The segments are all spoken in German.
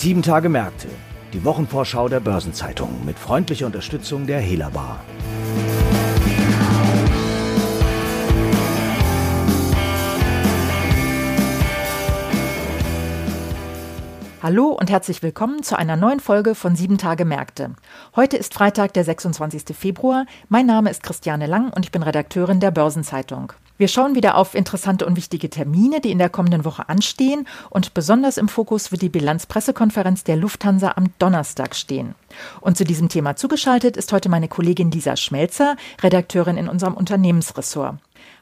Sieben Tage Märkte, die Wochenvorschau der Börsenzeitung mit freundlicher Unterstützung der Helabar. Hallo und herzlich willkommen zu einer neuen Folge von Sieben Tage Märkte. Heute ist Freitag, der 26. Februar. Mein Name ist Christiane Lang und ich bin Redakteurin der Börsenzeitung. Wir schauen wieder auf interessante und wichtige Termine, die in der kommenden Woche anstehen. Und besonders im Fokus wird die Bilanzpressekonferenz der Lufthansa am Donnerstag stehen. Und zu diesem Thema zugeschaltet ist heute meine Kollegin Lisa Schmelzer, Redakteurin in unserem Unternehmensressort.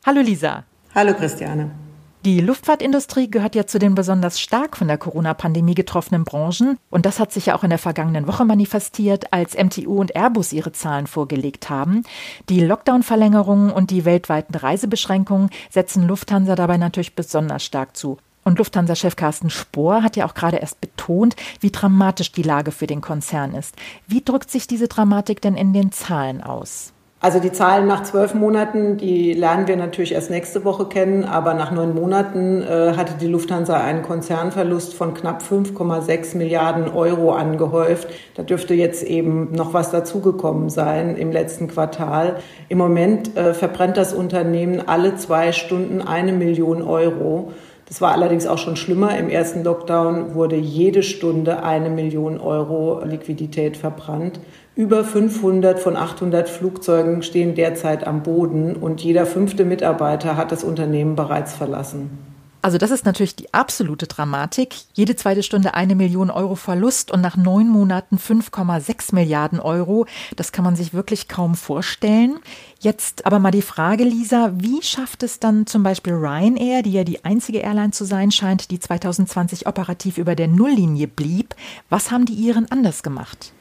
Hallo Lisa. Hallo Christiane. Die Luftfahrtindustrie gehört ja zu den besonders stark von der Corona-Pandemie getroffenen Branchen. Und das hat sich ja auch in der vergangenen Woche manifestiert, als MTU und Airbus ihre Zahlen vorgelegt haben. Die Lockdown-Verlängerungen und die weltweiten Reisebeschränkungen setzen Lufthansa dabei natürlich besonders stark zu. Und Lufthansa-Chef Carsten Spohr hat ja auch gerade erst betont, wie dramatisch die Lage für den Konzern ist. Wie drückt sich diese Dramatik denn in den Zahlen aus? Also die Zahlen nach zwölf Monaten, die lernen wir natürlich erst nächste Woche kennen, aber nach neun Monaten äh, hatte die Lufthansa einen Konzernverlust von knapp 5,6 Milliarden Euro angehäuft. Da dürfte jetzt eben noch was dazugekommen sein im letzten Quartal. Im Moment äh, verbrennt das Unternehmen alle zwei Stunden eine Million Euro. Das war allerdings auch schon schlimmer. Im ersten Lockdown wurde jede Stunde eine Million Euro Liquidität verbrannt. Über 500 von 800 Flugzeugen stehen derzeit am Boden und jeder fünfte Mitarbeiter hat das Unternehmen bereits verlassen. Also das ist natürlich die absolute Dramatik. Jede zweite Stunde eine Million Euro Verlust und nach neun Monaten 5,6 Milliarden Euro. Das kann man sich wirklich kaum vorstellen. Jetzt aber mal die Frage, Lisa, wie schafft es dann zum Beispiel Ryanair, die ja die einzige Airline zu sein scheint, die 2020 operativ über der Nulllinie blieb? Was haben die ihren anders gemacht?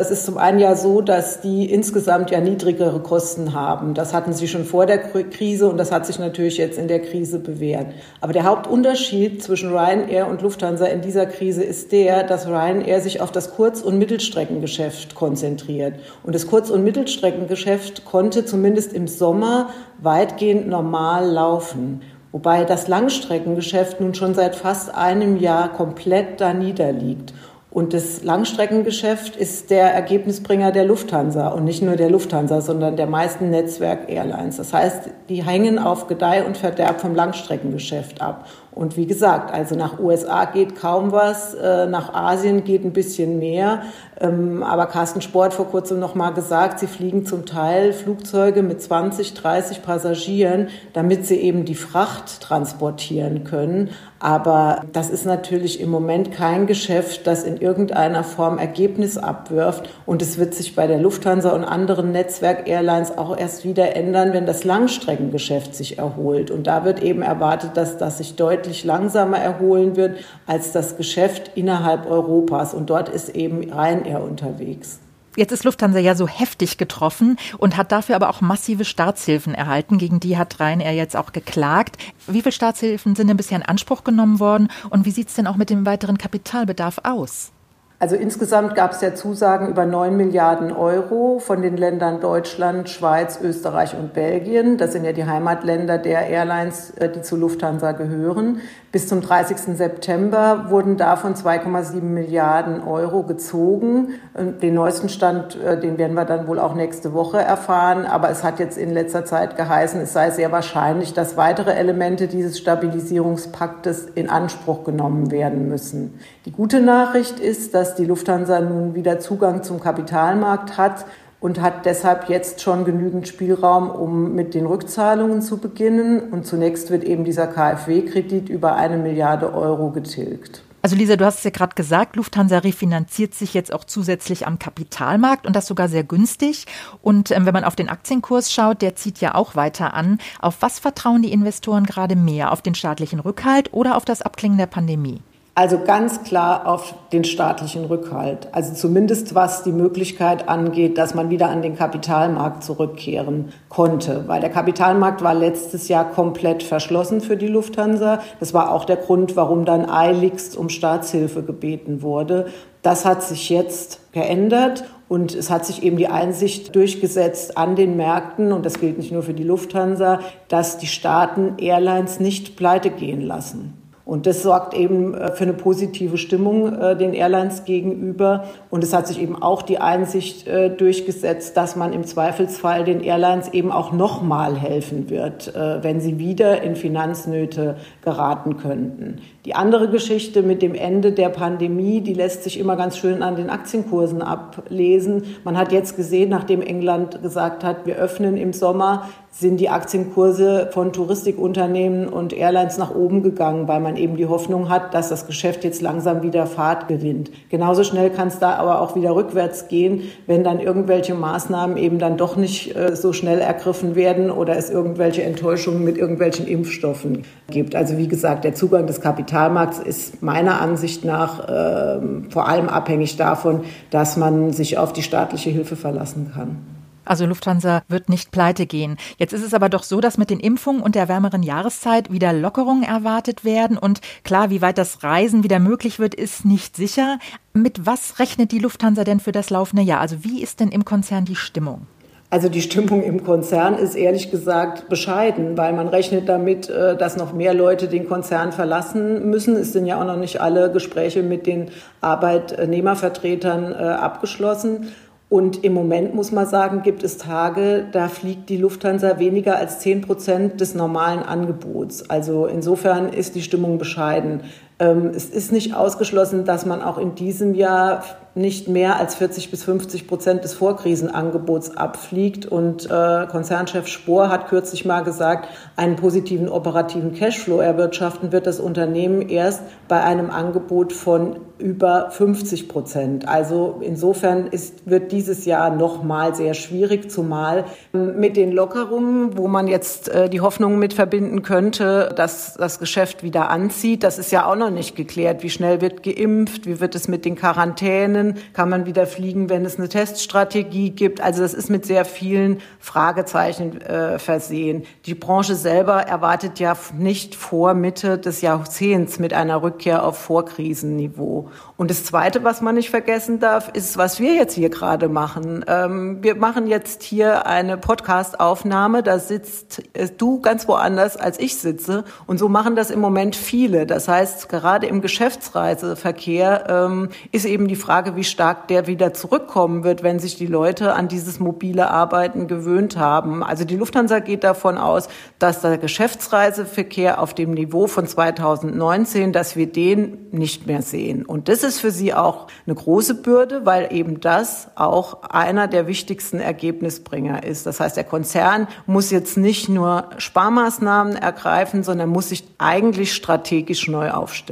Es ist zum einen ja so, dass die insgesamt ja niedrigere Kosten haben. Das hatten sie schon vor der Krise und das hat sich natürlich jetzt in der Krise bewährt. Aber der Hauptunterschied zwischen Ryanair und Lufthansa in dieser Krise ist der, dass Ryanair sich auf das Kurz- und Mittelstreckengeschäft konzentriert. Und das Kurz- und Mittelstreckengeschäft konnte zumindest im Sommer weitgehend normal laufen. Wobei das Langstreckengeschäft nun schon seit fast einem Jahr komplett da niederliegt. Und das Langstreckengeschäft ist der Ergebnisbringer der Lufthansa und nicht nur der Lufthansa, sondern der meisten Netzwerk-Airlines. Das heißt, die hängen auf Gedeih und Verderb vom Langstreckengeschäft ab. Und wie gesagt, also nach USA geht kaum was, äh, nach Asien geht ein bisschen mehr. Ähm, aber Carsten Sport vor kurzem noch mal gesagt, sie fliegen zum Teil Flugzeuge mit 20, 30 Passagieren, damit sie eben die Fracht transportieren können. Aber das ist natürlich im Moment kein Geschäft, das in irgendeiner Form Ergebnis abwirft. Und es wird sich bei der Lufthansa und anderen Netzwerk-Airlines auch erst wieder ändern, wenn das Langstreckengeschäft sich erholt. Und da wird eben erwartet, dass das sich deutlich langsamer erholen wird als das Geschäft innerhalb Europas. Und dort ist eben Ryanair unterwegs. Jetzt ist Lufthansa ja so heftig getroffen und hat dafür aber auch massive Staatshilfen erhalten. Gegen die hat Ryanair jetzt auch geklagt. Wie viele Staatshilfen sind denn bisher in Anspruch genommen worden und wie sieht es denn auch mit dem weiteren Kapitalbedarf aus? Also insgesamt gab es ja Zusagen über 9 Milliarden Euro von den Ländern Deutschland, Schweiz, Österreich und Belgien. Das sind ja die Heimatländer der Airlines, äh, die zu Lufthansa gehören. Bis zum 30. September wurden davon 2,7 Milliarden Euro gezogen. Den neuesten Stand, äh, den werden wir dann wohl auch nächste Woche erfahren. Aber es hat jetzt in letzter Zeit geheißen, es sei sehr wahrscheinlich, dass weitere Elemente dieses Stabilisierungspaktes in Anspruch genommen werden müssen. Die gute Nachricht ist, dass die Lufthansa nun wieder Zugang zum Kapitalmarkt hat und hat deshalb jetzt schon genügend Spielraum, um mit den Rückzahlungen zu beginnen. Und zunächst wird eben dieser KfW-Kredit über eine Milliarde Euro getilgt. Also Lisa, du hast es ja gerade gesagt, Lufthansa refinanziert sich jetzt auch zusätzlich am Kapitalmarkt und das sogar sehr günstig. Und ähm, wenn man auf den Aktienkurs schaut, der zieht ja auch weiter an. Auf was vertrauen die Investoren gerade mehr? Auf den staatlichen Rückhalt oder auf das Abklingen der Pandemie? Also ganz klar auf den staatlichen Rückhalt. Also zumindest was die Möglichkeit angeht, dass man wieder an den Kapitalmarkt zurückkehren konnte. Weil der Kapitalmarkt war letztes Jahr komplett verschlossen für die Lufthansa. Das war auch der Grund, warum dann eiligst um Staatshilfe gebeten wurde. Das hat sich jetzt geändert und es hat sich eben die Einsicht durchgesetzt an den Märkten, und das gilt nicht nur für die Lufthansa, dass die Staaten Airlines nicht pleite gehen lassen. Und das sorgt eben äh, für eine positive Stimmung äh, den Airlines gegenüber. Und es hat sich eben auch die Einsicht äh, durchgesetzt, dass man im Zweifelsfall den Airlines eben auch nochmal helfen wird, wenn sie wieder in Finanznöte geraten könnten. Die andere Geschichte mit dem Ende der Pandemie, die lässt sich immer ganz schön an den Aktienkursen ablesen. Man hat jetzt gesehen, nachdem England gesagt hat, wir öffnen im Sommer, sind die Aktienkurse von Touristikunternehmen und Airlines nach oben gegangen, weil man eben die Hoffnung hat, dass das Geschäft jetzt langsam wieder Fahrt gewinnt. Genauso schnell kann es da aber auch wieder rückwärts gehen, wenn dann irgendwelche Maßnahmen eben dann doch nicht äh, so schnell ergriffen werden oder es irgendwelche Enttäuschungen mit irgendwelchen Impfstoffen gibt. Also wie gesagt, der Zugang des Kapitalmarkts ist meiner Ansicht nach äh, vor allem abhängig davon, dass man sich auf die staatliche Hilfe verlassen kann. Also Lufthansa wird nicht pleite gehen. Jetzt ist es aber doch so, dass mit den Impfungen und der wärmeren Jahreszeit wieder Lockerungen erwartet werden. Und klar, wie weit das Reisen wieder möglich wird, ist nicht sicher. Mit was rechnet die Lufthansa denn für das laufende Jahr? Also wie ist denn im Konzern die Stimmung? Also die Stimmung im Konzern ist ehrlich gesagt bescheiden, weil man rechnet damit, äh, dass noch mehr Leute den Konzern verlassen müssen. Es sind ja auch noch nicht alle Gespräche mit den Arbeitnehmervertretern äh, abgeschlossen. Und im Moment muss man sagen, gibt es Tage, da fliegt die Lufthansa weniger als zehn Prozent des normalen Angebots. Also insofern ist die Stimmung bescheiden. Ähm, es ist nicht ausgeschlossen, dass man auch in diesem Jahr nicht mehr als 40 bis 50 Prozent des Vorkrisenangebots abfliegt. Und äh, Konzernchef Spohr hat kürzlich mal gesagt, einen positiven operativen Cashflow erwirtschaften wird das Unternehmen erst bei einem Angebot von über 50 Prozent. Also insofern ist, wird dieses Jahr noch mal sehr schwierig, zumal mit den Lockerungen, wo man jetzt äh, die Hoffnung mit verbinden könnte, dass das Geschäft wieder anzieht. Das ist ja auch noch nicht geklärt. Wie schnell wird geimpft? Wie wird es mit den Quarantänen? Kann man wieder fliegen, wenn es eine Teststrategie gibt? Also das ist mit sehr vielen Fragezeichen äh, versehen. Die Branche selber erwartet ja nicht vor Mitte des Jahrzehnts mit einer Rückkehr auf Vorkrisenniveau. Und das Zweite, was man nicht vergessen darf, ist, was wir jetzt hier gerade machen. Ähm, wir machen jetzt hier eine Podcast-Aufnahme. Da sitzt äh, du ganz woanders, als ich sitze. Und so machen das im Moment viele. Das heißt, gerade im Geschäftsreiseverkehr ähm, ist eben die Frage, wie stark der wieder zurückkommen wird, wenn sich die Leute an dieses mobile Arbeiten gewöhnt haben. Also die Lufthansa geht davon aus, dass der Geschäftsreiseverkehr auf dem Niveau von 2019, dass wir den nicht mehr sehen. Und das ist für sie auch eine große Bürde, weil eben das auch einer der wichtigsten Ergebnisbringer ist. Das heißt, der Konzern muss jetzt nicht nur Sparmaßnahmen ergreifen, sondern muss sich eigentlich strategisch neu aufstellen.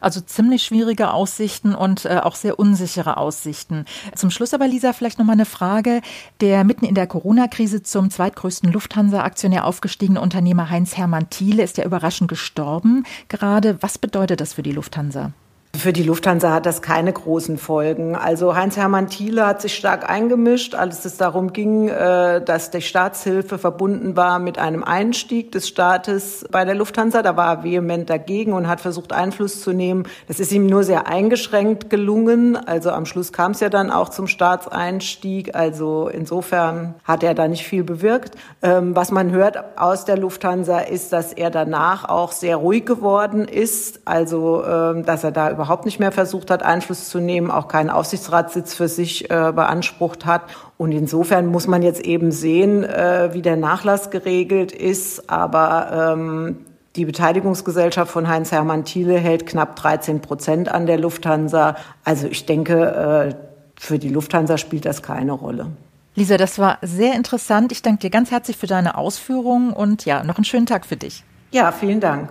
Also ziemlich schwierige Aussichten und äh, auch sehr unsichere Aussichten. Zum Schluss aber, Lisa, vielleicht noch mal eine Frage. Der mitten in der Corona-Krise zum zweitgrößten Lufthansa-Aktionär aufgestiegene Unternehmer Heinz-Hermann Thiele ist ja überraschend gestorben. Gerade was bedeutet das für die Lufthansa? Für die Lufthansa hat das keine großen Folgen. Also Heinz-Hermann Thiele hat sich stark eingemischt, als es darum ging, äh, dass die Staatshilfe verbunden war mit einem Einstieg des Staates bei der Lufthansa. Da war er vehement dagegen und hat versucht, Einfluss zu nehmen. Das ist ihm nur sehr eingeschränkt gelungen. Also am Schluss kam es ja dann auch zum Staatseinstieg. Also insofern hat er da nicht viel bewirkt. Ähm, was man hört aus der Lufthansa ist, dass er danach auch sehr ruhig geworden ist. Also ähm, dass er da überhaupt nicht mehr versucht hat, Einfluss zu nehmen, auch keinen Aufsichtsratssitz für sich äh, beansprucht hat. Und insofern muss man jetzt eben sehen, äh, wie der Nachlass geregelt ist. Aber ähm, die Beteiligungsgesellschaft von Heinz-Hermann Thiele hält knapp 13 Prozent an der Lufthansa. Also ich denke, äh, für die Lufthansa spielt das keine Rolle. Lisa, das war sehr interessant. Ich danke dir ganz herzlich für deine Ausführungen und ja, noch einen schönen Tag für dich. Ja, vielen Dank.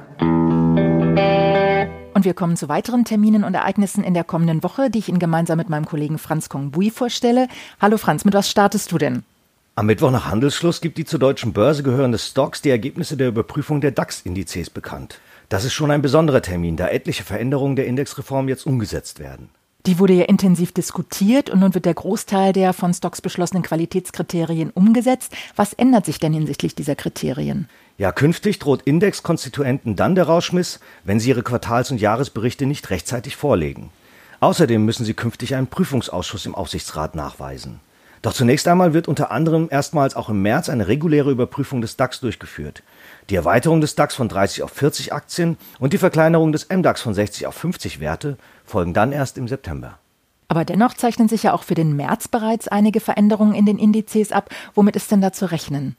Und wir kommen zu weiteren Terminen und Ereignissen in der kommenden Woche, die ich Ihnen gemeinsam mit meinem Kollegen Franz Kongbui vorstelle. Hallo Franz, mit was startest du denn? Am Mittwoch nach Handelsschluss gibt die zur deutschen Börse gehörende Stocks die Ergebnisse der Überprüfung der DAX-Indizes bekannt. Das ist schon ein besonderer Termin, da etliche Veränderungen der Indexreform jetzt umgesetzt werden. Die wurde ja intensiv diskutiert und nun wird der Großteil der von Stocks beschlossenen Qualitätskriterien umgesetzt. Was ändert sich denn hinsichtlich dieser Kriterien? Ja, künftig droht Indexkonstituenten dann der Rauschmiss, wenn sie ihre Quartals- und Jahresberichte nicht rechtzeitig vorlegen. Außerdem müssen sie künftig einen Prüfungsausschuss im Aufsichtsrat nachweisen. Doch zunächst einmal wird unter anderem erstmals auch im März eine reguläre Überprüfung des DAX durchgeführt. Die Erweiterung des DAX von 30 auf 40 Aktien und die Verkleinerung des MDAX von 60 auf 50 Werte folgen dann erst im September. Aber dennoch zeichnen sich ja auch für den März bereits einige Veränderungen in den Indizes ab. Womit ist denn da zu rechnen?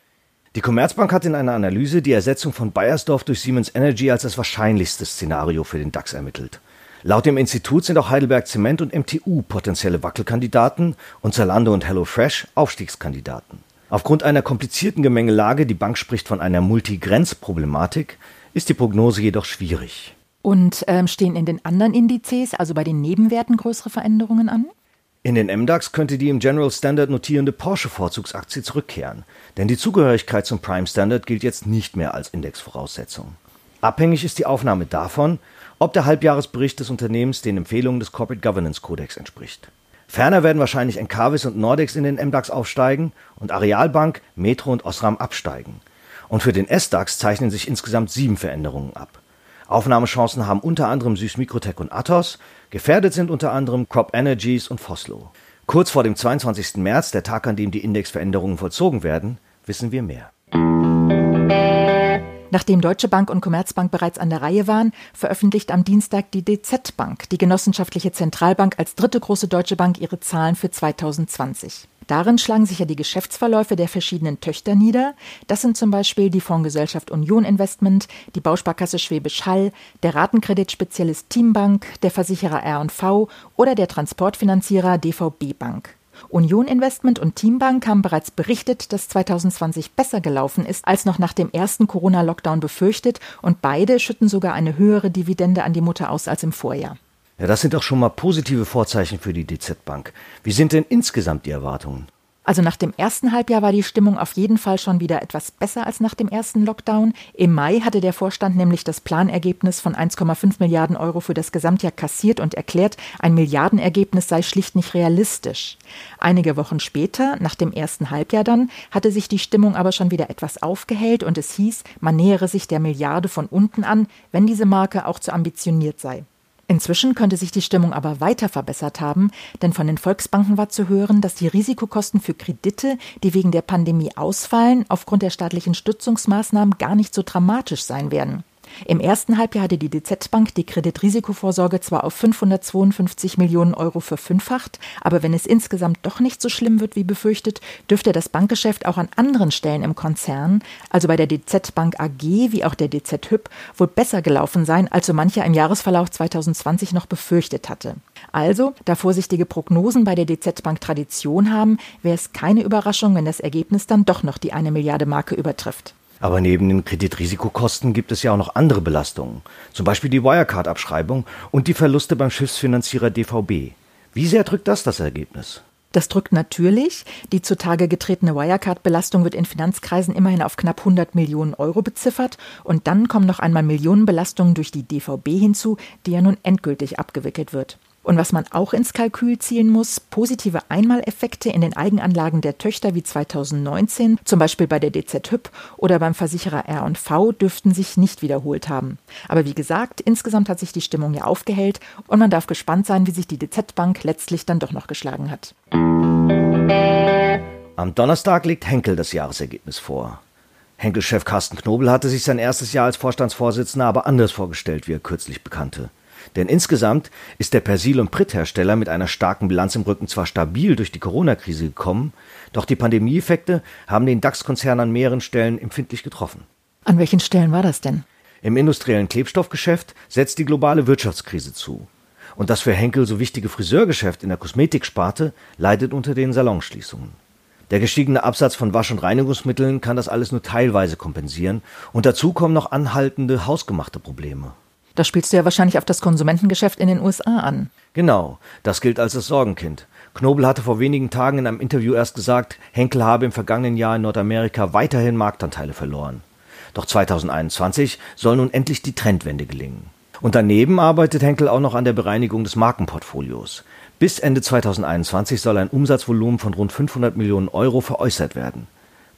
Die Commerzbank hat in einer Analyse die Ersetzung von Bayersdorf durch Siemens Energy als das wahrscheinlichste Szenario für den DAX ermittelt. Laut dem Institut sind auch Heidelberg Zement und MTU potenzielle Wackelkandidaten und Zalando und HelloFresh Aufstiegskandidaten. Aufgrund einer komplizierten Gemengelage, die Bank spricht von einer Multigrenzproblematik, ist die Prognose jedoch schwierig. Und ähm, stehen in den anderen Indizes, also bei den Nebenwerten, größere Veränderungen an? In den MDAX könnte die im General Standard notierende Porsche-Vorzugsaktie zurückkehren, denn die Zugehörigkeit zum Prime Standard gilt jetzt nicht mehr als Indexvoraussetzung. Abhängig ist die Aufnahme davon, ob der Halbjahresbericht des Unternehmens den Empfehlungen des Corporate Governance Codex entspricht. Ferner werden wahrscheinlich Encarvis und Nordex in den MDAX aufsteigen und Arealbank, Metro und Osram absteigen. Und für den SDAX zeichnen sich insgesamt sieben Veränderungen ab. Aufnahmechancen haben unter anderem Süß Mikrotech und Athos, gefährdet sind unter anderem Crop Energies und Foslo. Kurz vor dem 22. März, der Tag, an dem die Indexveränderungen vollzogen werden, wissen wir mehr. Nachdem Deutsche Bank und Commerzbank bereits an der Reihe waren, veröffentlicht am Dienstag die DZ Bank, die genossenschaftliche Zentralbank als dritte große deutsche Bank, ihre Zahlen für 2020. Darin schlagen sich ja die Geschäftsverläufe der verschiedenen Töchter nieder. Das sind zum Beispiel die Fondsgesellschaft Union Investment, die Bausparkasse Schwäbisch Hall, der Ratenkreditspezialist Teambank, der Versicherer R&V oder der Transportfinanzierer DVB Bank. Union Investment und Teambank haben bereits berichtet, dass 2020 besser gelaufen ist als noch nach dem ersten Corona-Lockdown befürchtet und beide schütten sogar eine höhere Dividende an die Mutter aus als im Vorjahr. Ja, das sind doch schon mal positive Vorzeichen für die DZ Bank. Wie sind denn insgesamt die Erwartungen? Also nach dem ersten Halbjahr war die Stimmung auf jeden Fall schon wieder etwas besser als nach dem ersten Lockdown. Im Mai hatte der Vorstand nämlich das Planergebnis von 1,5 Milliarden Euro für das Gesamtjahr kassiert und erklärt, ein Milliardenergebnis sei schlicht nicht realistisch. Einige Wochen später, nach dem ersten Halbjahr dann, hatte sich die Stimmung aber schon wieder etwas aufgehellt und es hieß, man nähere sich der Milliarde von unten an, wenn diese Marke auch zu ambitioniert sei. Inzwischen könnte sich die Stimmung aber weiter verbessert haben, denn von den Volksbanken war zu hören, dass die Risikokosten für Kredite, die wegen der Pandemie ausfallen, aufgrund der staatlichen Stützungsmaßnahmen gar nicht so dramatisch sein werden. Im ersten Halbjahr hatte die DZ Bank die Kreditrisikovorsorge zwar auf 552 Millionen Euro verfünffacht, aber wenn es insgesamt doch nicht so schlimm wird wie befürchtet, dürfte das Bankgeschäft auch an anderen Stellen im Konzern, also bei der DZ Bank AG wie auch der DZ Hüb, wohl besser gelaufen sein, als so mancher im Jahresverlauf 2020 noch befürchtet hatte. Also, da vorsichtige Prognosen bei der DZ Bank Tradition haben, wäre es keine Überraschung, wenn das Ergebnis dann doch noch die eine Milliarde Marke übertrifft. Aber neben den Kreditrisikokosten gibt es ja auch noch andere Belastungen, zum Beispiel die Wirecard-Abschreibung und die Verluste beim Schiffsfinanzierer DVB. Wie sehr drückt das das Ergebnis? Das drückt natürlich. Die zutage getretene Wirecard-Belastung wird in Finanzkreisen immerhin auf knapp 100 Millionen Euro beziffert. Und dann kommen noch einmal Millionenbelastungen durch die DVB hinzu, die ja nun endgültig abgewickelt wird. Und was man auch ins Kalkül zielen muss, positive Einmaleffekte in den Eigenanlagen der Töchter wie 2019, zum Beispiel bei der DZ Hüb oder beim Versicherer R&V, dürften sich nicht wiederholt haben. Aber wie gesagt, insgesamt hat sich die Stimmung ja aufgehellt und man darf gespannt sein, wie sich die DZ Bank letztlich dann doch noch geschlagen hat. Am Donnerstag legt Henkel das Jahresergebnis vor. Henkel-Chef Carsten Knobel hatte sich sein erstes Jahr als Vorstandsvorsitzender aber anders vorgestellt, wie er kürzlich bekannte. Denn insgesamt ist der Persil- und Pritthersteller mit einer starken Bilanz im Rücken zwar stabil durch die Corona-Krise gekommen, doch die Pandemieeffekte haben den DAX-Konzern an mehreren Stellen empfindlich getroffen. An welchen Stellen war das denn? Im industriellen Klebstoffgeschäft setzt die globale Wirtschaftskrise zu. Und das für Henkel so wichtige Friseurgeschäft in der Kosmetiksparte leidet unter den Salonschließungen. Der gestiegene Absatz von Wasch- und Reinigungsmitteln kann das alles nur teilweise kompensieren und dazu kommen noch anhaltende hausgemachte Probleme. Da spielst du ja wahrscheinlich auf das Konsumentengeschäft in den USA an. Genau, das gilt als das Sorgenkind. Knobel hatte vor wenigen Tagen in einem Interview erst gesagt, Henkel habe im vergangenen Jahr in Nordamerika weiterhin Marktanteile verloren. Doch 2021 soll nun endlich die Trendwende gelingen. Und daneben arbeitet Henkel auch noch an der Bereinigung des Markenportfolios. Bis Ende 2021 soll ein Umsatzvolumen von rund 500 Millionen Euro veräußert werden.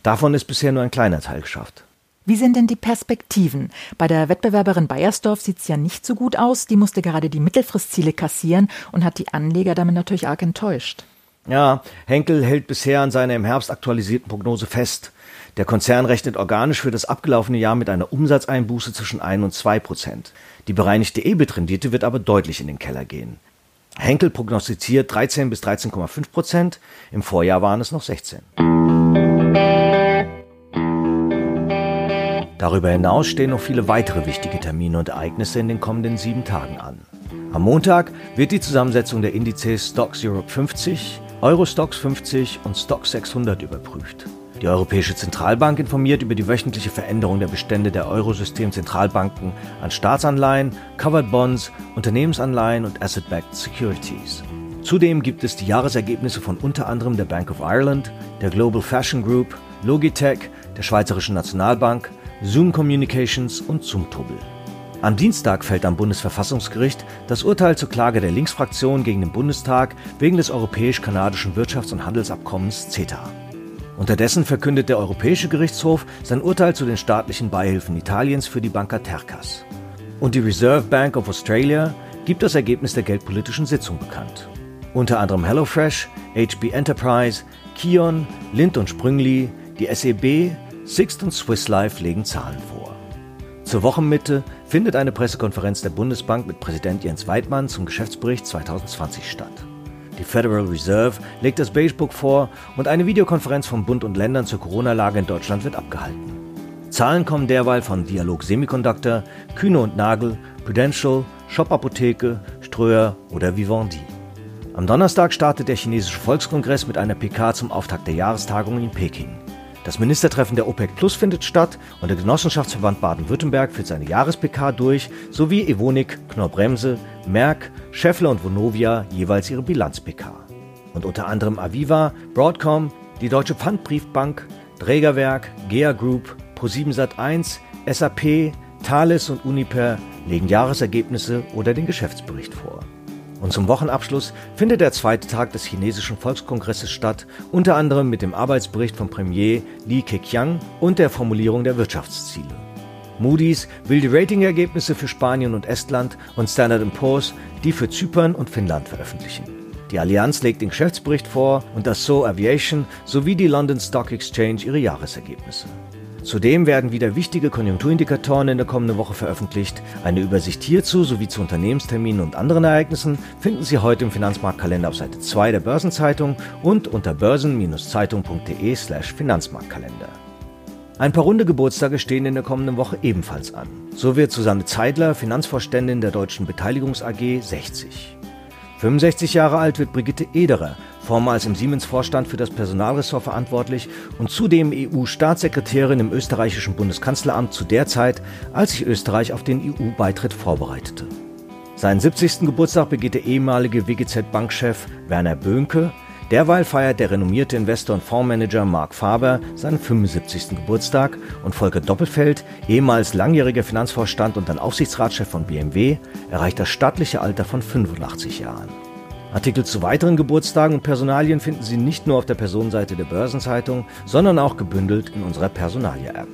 Davon ist bisher nur ein kleiner Teil geschafft. Wie sind denn die Perspektiven? Bei der Wettbewerberin Bayersdorf sieht es ja nicht so gut aus. Die musste gerade die Mittelfristziele kassieren und hat die Anleger damit natürlich arg enttäuscht. Ja, Henkel hält bisher an seiner im Herbst aktualisierten Prognose fest. Der Konzern rechnet organisch für das abgelaufene Jahr mit einer Umsatzeinbuße zwischen 1 und 2 Prozent. Die bereinigte EBIT-Rendite wird aber deutlich in den Keller gehen. Henkel prognostiziert 13 bis 13,5 Prozent, im Vorjahr waren es noch 16. Darüber hinaus stehen noch viele weitere wichtige Termine und Ereignisse in den kommenden sieben Tagen an. Am Montag wird die Zusammensetzung der Indizes Stocks Europe 50, Eurostox 50 und Stocks 600 überprüft. Die Europäische Zentralbank informiert über die wöchentliche Veränderung der Bestände der Eurosystem-Zentralbanken an Staatsanleihen, Covered Bonds, Unternehmensanleihen und Asset-Backed Securities. Zudem gibt es die Jahresergebnisse von unter anderem der Bank of Ireland, der Global Fashion Group, Logitech, der Schweizerischen Nationalbank, Zoom Communications und Zumtobel. Am Dienstag fällt am Bundesverfassungsgericht das Urteil zur Klage der Linksfraktion gegen den Bundestag wegen des europäisch-kanadischen Wirtschafts- und Handelsabkommens CETA. Unterdessen verkündet der Europäische Gerichtshof sein Urteil zu den staatlichen Beihilfen Italiens für die Banca Tercas. Und die Reserve Bank of Australia gibt das Ergebnis der geldpolitischen Sitzung bekannt. Unter anderem HelloFresh, HB Enterprise, Kion, Lind und Sprüngli, die SEB, Sixt und Swiss Life legen Zahlen vor. Zur Wochenmitte findet eine Pressekonferenz der Bundesbank mit Präsident Jens Weidmann zum Geschäftsbericht 2020 statt. Die Federal Reserve legt das Beigebook vor und eine Videokonferenz von Bund und Ländern zur Corona-Lage in Deutschland wird abgehalten. Zahlen kommen derweil von Dialog Semiconductor, Kühne und Nagel, Prudential, Shop Apotheke, Ströer oder Vivendi. Am Donnerstag startet der chinesische Volkskongress mit einer PK zum Auftakt der Jahrestagung in Peking. Das Ministertreffen der OPEC Plus findet statt und der Genossenschaftsverband Baden-Württemberg führt seine Jahres-PK durch, sowie Evonik, Knorr-Bremse, Merck, Scheffler und Vonovia jeweils ihre Bilanz-PK. Und unter anderem Aviva, Broadcom, die Deutsche Pfandbriefbank, Drägerwerk, GEA Group, Pro7 Sat1, SAP, Thales und Uniper legen Jahresergebnisse oder den Geschäftsbericht vor. Und zum Wochenabschluss findet der zweite Tag des chinesischen Volkskongresses statt, unter anderem mit dem Arbeitsbericht von Premier Li Keqiang und der Formulierung der Wirtschaftsziele. Moody's will die Ratingergebnisse für Spanien und Estland und Standard Poor's die für Zypern und Finnland veröffentlichen. Die Allianz legt den Geschäftsbericht vor und das So Aviation sowie die London Stock Exchange ihre Jahresergebnisse. Zudem werden wieder wichtige Konjunkturindikatoren in der kommenden Woche veröffentlicht. Eine Übersicht hierzu sowie zu Unternehmensterminen und anderen Ereignissen finden Sie heute im Finanzmarktkalender auf Seite 2 der Börsenzeitung und unter börsen-zeitung.de/slash Finanzmarktkalender. Ein paar runde Geburtstage stehen in der kommenden Woche ebenfalls an. So wird Susanne Zeidler, Finanzvorständin der Deutschen Beteiligungs AG, 60. 65 Jahre alt wird Brigitte Ederer, vormals im Siemens-Vorstand für das Personalressort verantwortlich und zudem EU-Staatssekretärin im österreichischen Bundeskanzleramt zu der Zeit, als sich Österreich auf den EU-Beitritt vorbereitete. Seinen 70. Geburtstag begeht der ehemalige WGZ-Bankchef Werner Böhnke. Derweil feiert der renommierte Investor und Fondsmanager Mark Faber seinen 75. Geburtstag und Volker Doppelfeld, ehemals langjähriger Finanzvorstand und dann Aufsichtsratschef von BMW, erreicht das stattliche Alter von 85 Jahren. Artikel zu weiteren Geburtstagen und Personalien finden Sie nicht nur auf der Personenseite der Börsenzeitung, sondern auch gebündelt in unserer Personalia-App.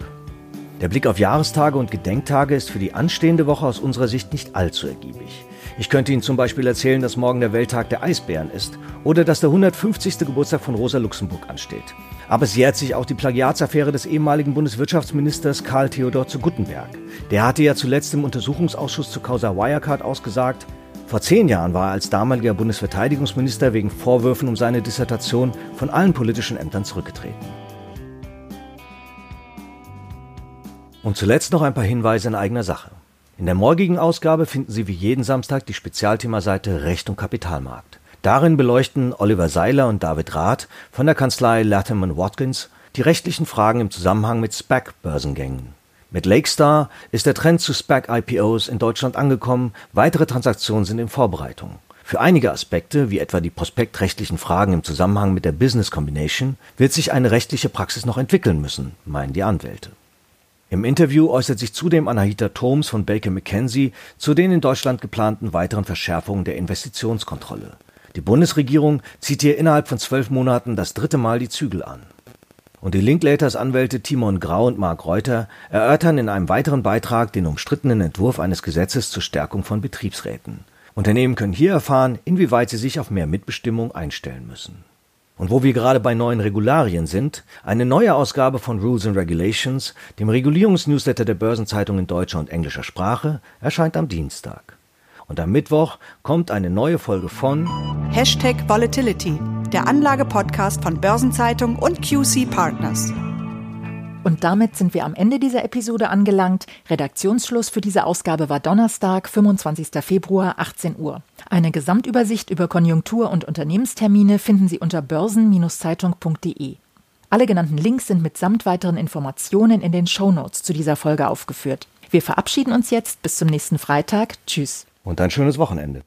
Der Blick auf Jahrestage und Gedenktage ist für die anstehende Woche aus unserer Sicht nicht allzu ergiebig. Ich könnte Ihnen zum Beispiel erzählen, dass morgen der Welttag der Eisbären ist oder dass der 150. Geburtstag von Rosa Luxemburg ansteht. Aber es jährt sich auch die Plagiatsaffäre des ehemaligen Bundeswirtschaftsministers Karl Theodor zu Guttenberg. Der hatte ja zuletzt im Untersuchungsausschuss zu Causa Wirecard ausgesagt, vor zehn Jahren war er als damaliger Bundesverteidigungsminister wegen Vorwürfen um seine Dissertation von allen politischen Ämtern zurückgetreten. Und zuletzt noch ein paar Hinweise in eigener Sache. In der morgigen Ausgabe finden Sie wie jeden Samstag die Spezialthemaseite Recht und Kapitalmarkt. Darin beleuchten Oliver Seiler und David Rath von der Kanzlei Latham Watkins die rechtlichen Fragen im Zusammenhang mit SPAC-Börsengängen. Mit Lakestar ist der Trend zu SPAC-IPOs in Deutschland angekommen, weitere Transaktionen sind in Vorbereitung. Für einige Aspekte, wie etwa die prospektrechtlichen Fragen im Zusammenhang mit der Business Combination, wird sich eine rechtliche Praxis noch entwickeln müssen, meinen die Anwälte. Im Interview äußert sich zudem Anahita Thoms von Baker McKenzie zu den in Deutschland geplanten weiteren Verschärfungen der Investitionskontrolle. Die Bundesregierung zieht hier innerhalb von zwölf Monaten das dritte Mal die Zügel an. Und die Linklaters Anwälte Timon Grau und Mark Reuter erörtern in einem weiteren Beitrag den umstrittenen Entwurf eines Gesetzes zur Stärkung von Betriebsräten. Unternehmen können hier erfahren, inwieweit sie sich auf mehr Mitbestimmung einstellen müssen. Und wo wir gerade bei neuen Regularien sind, eine neue Ausgabe von Rules and Regulations, dem Regulierungsnewsletter der Börsenzeitung in deutscher und englischer Sprache, erscheint am Dienstag. Und am Mittwoch kommt eine neue Folge von Hashtag Volatility, der Anlagepodcast von Börsenzeitung und QC Partners. Und damit sind wir am Ende dieser Episode angelangt. Redaktionsschluss für diese Ausgabe war Donnerstag, 25. Februar, 18 Uhr. Eine Gesamtübersicht über Konjunktur- und Unternehmenstermine finden Sie unter börsen-zeitung.de. Alle genannten Links sind mitsamt weiteren Informationen in den Shownotes zu dieser Folge aufgeführt. Wir verabschieden uns jetzt bis zum nächsten Freitag. Tschüss. Und ein schönes Wochenende.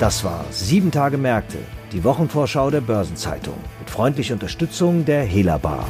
Das war Sieben Tage Märkte, die Wochenvorschau der Börsenzeitung mit freundlicher Unterstützung der Hela Bar.